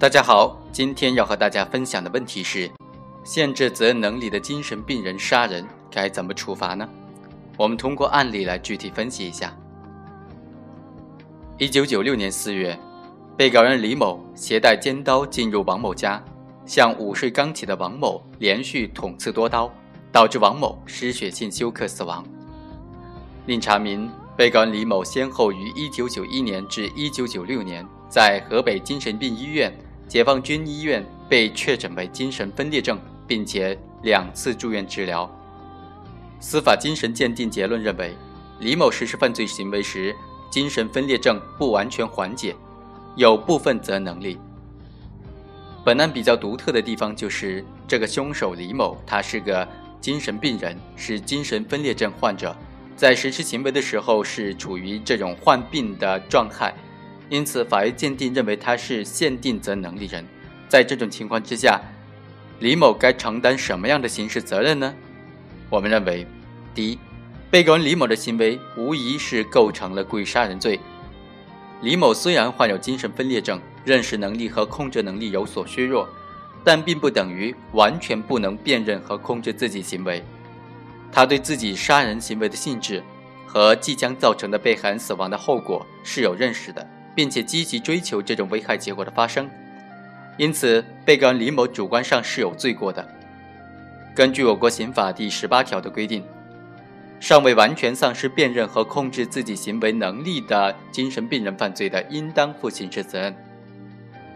大家好，今天要和大家分享的问题是：限制责任能力的精神病人杀人该怎么处罚呢？我们通过案例来具体分析一下。一九九六年四月，被告人李某携带尖刀进入王某家，向午睡刚起的王某连续捅刺多刀，导致王某失血性休克死亡。另查明，被告人李某先后于一九九一年至一九九六年在河北精神病医院。解放军医院被确诊为精神分裂症，并且两次住院治疗。司法精神鉴定结论认为，李某实施犯罪行为时，精神分裂症不完全缓解，有部分责能力。本案比较独特的地方就是，这个凶手李某他是个精神病人，是精神分裂症患者，在实施行为的时候是处于这种患病的状态。因此，法医鉴定认为他是限定责能力人。在这种情况之下，李某该承担什么样的刑事责任呢？我们认为，第一，被告人李某的行为无疑是构成了故意杀人罪。李某虽然患有精神分裂症，认识能力和控制能力有所削弱，但并不等于完全不能辨认和控制自己行为。他对自己杀人行为的性质和即将造成的被害人死亡的后果是有认识的。并且积极追求这种危害结果的发生，因此被告人李某主观上是有罪过的。根据我国刑法第十八条的规定，尚未完全丧失辨认和控制自己行为能力的精神病人犯罪的，应当负刑事责任。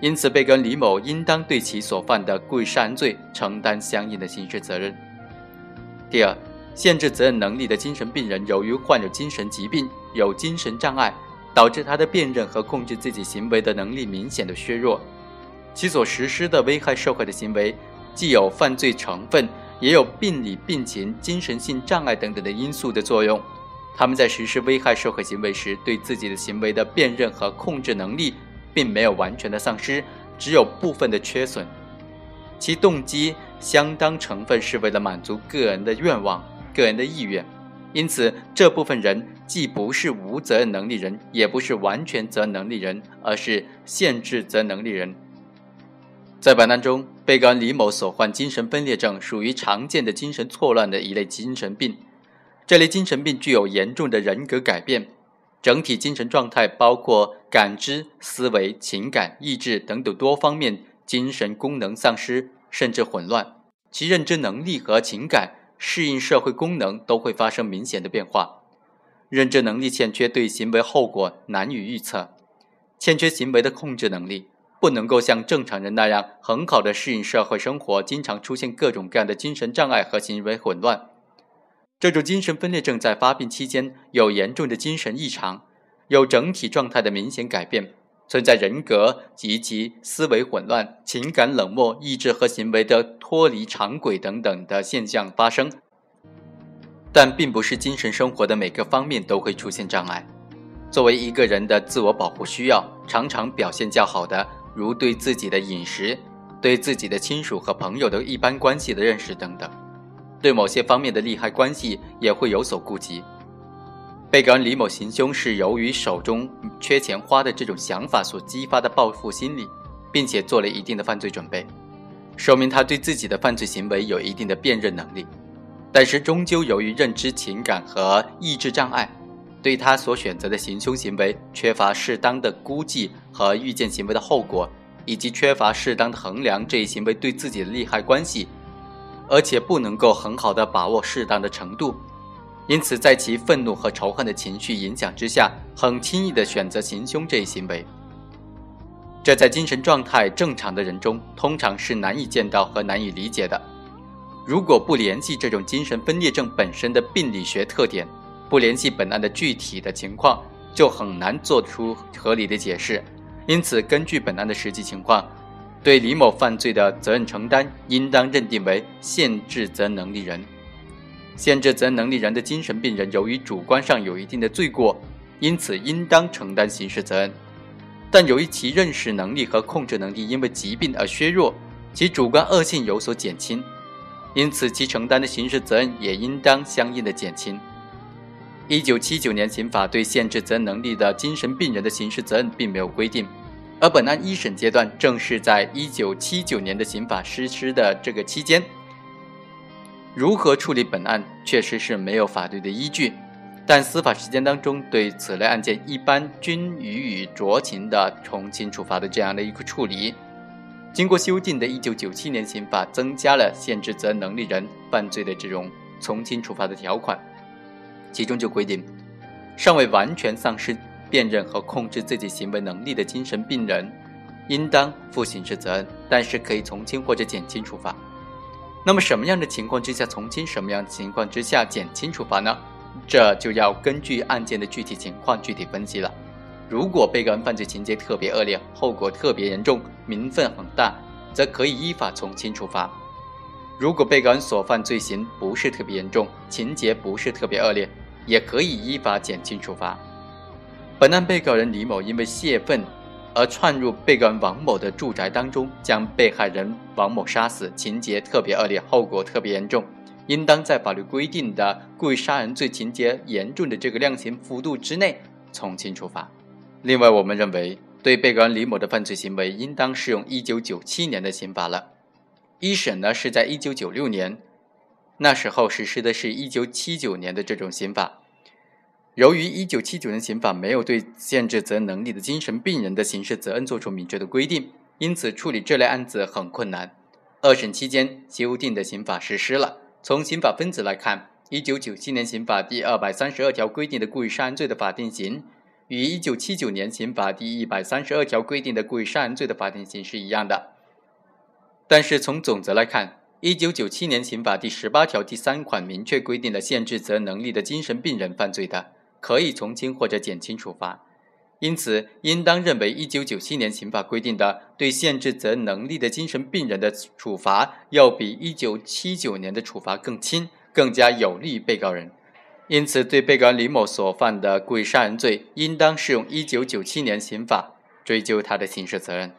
因此，被告人李某应当对其所犯的故意杀人罪承担相应的刑事责任。第二，限制责任能力的精神病人由于患有精神疾病，有精神障碍。导致他的辨认和控制自己行为的能力明显的削弱，其所实施的危害社会的行为，既有犯罪成分，也有病理病情、精神性障碍等等的因素的作用。他们在实施危害社会行为时，对自己的行为的辨认和控制能力，并没有完全的丧失，只有部分的缺损。其动机相当成分是为了满足个人的愿望、个人的意愿。因此，这部分人既不是无责任能力人，也不是完全责任能力人，而是限制责任能力人。在本案中，被告人李某所患精神分裂症属于常见的精神错乱的一类精神病。这类精神病具有严重的人格改变，整体精神状态包括感知、思维、情感、意志等等多方面精神功能丧失，甚至混乱，其认知能力和情感。适应社会功能都会发生明显的变化，认知能力欠缺，对行为后果难以预测，欠缺行为的控制能力，不能够像正常人那样很好的适应社会生活，经常出现各种各样的精神障碍和行为混乱。这种精神分裂症在发病期间有严重的精神异常，有整体状态的明显改变。存在人格及其思维混乱、情感冷漠、意志和行为的脱离常轨等等的现象发生，但并不是精神生活的每个方面都会出现障碍。作为一个人的自我保护需要，常常表现较好的，如对自己的饮食、对自己的亲属和朋友的一般关系的认识等等，对某些方面的利害关系也会有所顾及。被告人李某行凶是由于手中缺钱花的这种想法所激发的报复心理，并且做了一定的犯罪准备，说明他对自己的犯罪行为有一定的辨认能力。但是终究由于认知、情感和意志障碍，对他所选择的行凶行为缺乏适当的估计和预见行为的后果，以及缺乏适当的衡量这一行为对自己的利害关系，而且不能够很好的把握适当的程度。因此，在其愤怒和仇恨的情绪影响之下，很轻易地选择行凶这一行为。这在精神状态正常的人中，通常是难以见到和难以理解的。如果不联系这种精神分裂症本身的病理学特点，不联系本案的具体的情况，就很难做出合理的解释。因此，根据本案的实际情况，对李某犯罪的责任承担，应当认定为限制责任能力人。限制责任能力人的精神病人，由于主观上有一定的罪过，因此应当承担刑事责任；但由于其认识能力和控制能力因为疾病而削弱，其主观恶性有所减轻，因此其承担的刑事责任也应当相应的减轻。一九七九年刑法对限制责任能力的精神病人的刑事责任并没有规定，而本案一审阶段正是在一九七九年的刑法实施的这个期间，如何处理本案确实是没有法律的依据，但司法实践当中对此类案件一般均予以酌情的从轻处罚的这样的一个处理。经过修订的1997年刑法增加了限制责任能力人犯罪的这种从轻处罚的条款，其中就规定，尚未完全丧失辨认和控制自己行为能力的精神病人，应当负刑事责任，但是可以从轻或者减轻处罚。那么什么样的情况之下从轻，什么样的情况之下减轻处罚呢？这就要根据案件的具体情况具体分析了。如果被告人犯罪情节特别恶劣，后果特别严重，民愤很大，则可以依法从轻处罚；如果被告人所犯罪行不是特别严重，情节不是特别恶劣，也可以依法减轻处罚。本案被告人李某因为泄愤而窜入被告人王某的住宅当中，将被害人王某杀死，情节特别恶劣，后果特别严重，应当在法律规定的故意杀人罪情节严重的这个量刑幅度之内从轻处罚。另外，我们认为对被告人李某的犯罪行为应当适用一九九七年的刑法了。一审呢是在一九九六年，那时候实施的是一九七九年的这种刑法。由于一九七九年刑法没有对限制责任能力的精神病人的刑事责任作出明确的规定，因此处理这类案子很困难。二审期间，修订的刑法实施了。从刑法分子来看，一九九七年刑法第二百三十二条规定的故意杀人罪的法定刑。与一九七九年刑法第一百三十二条规定的故意杀人罪的法定刑是一样的，但是从总则来看，一九九七年刑法第十八条第三款明确规定了限制责任能力的精神病人犯罪的，可以从轻或者减轻处罚，因此应当认为一九九七年刑法规定的对限制责任能力的精神病人的处罚，要比一九七九年的处罚更轻，更加有利于被告人。因此，对被告人李某所犯的故意杀人罪，应当适用一九九七年刑法追究他的刑事责任。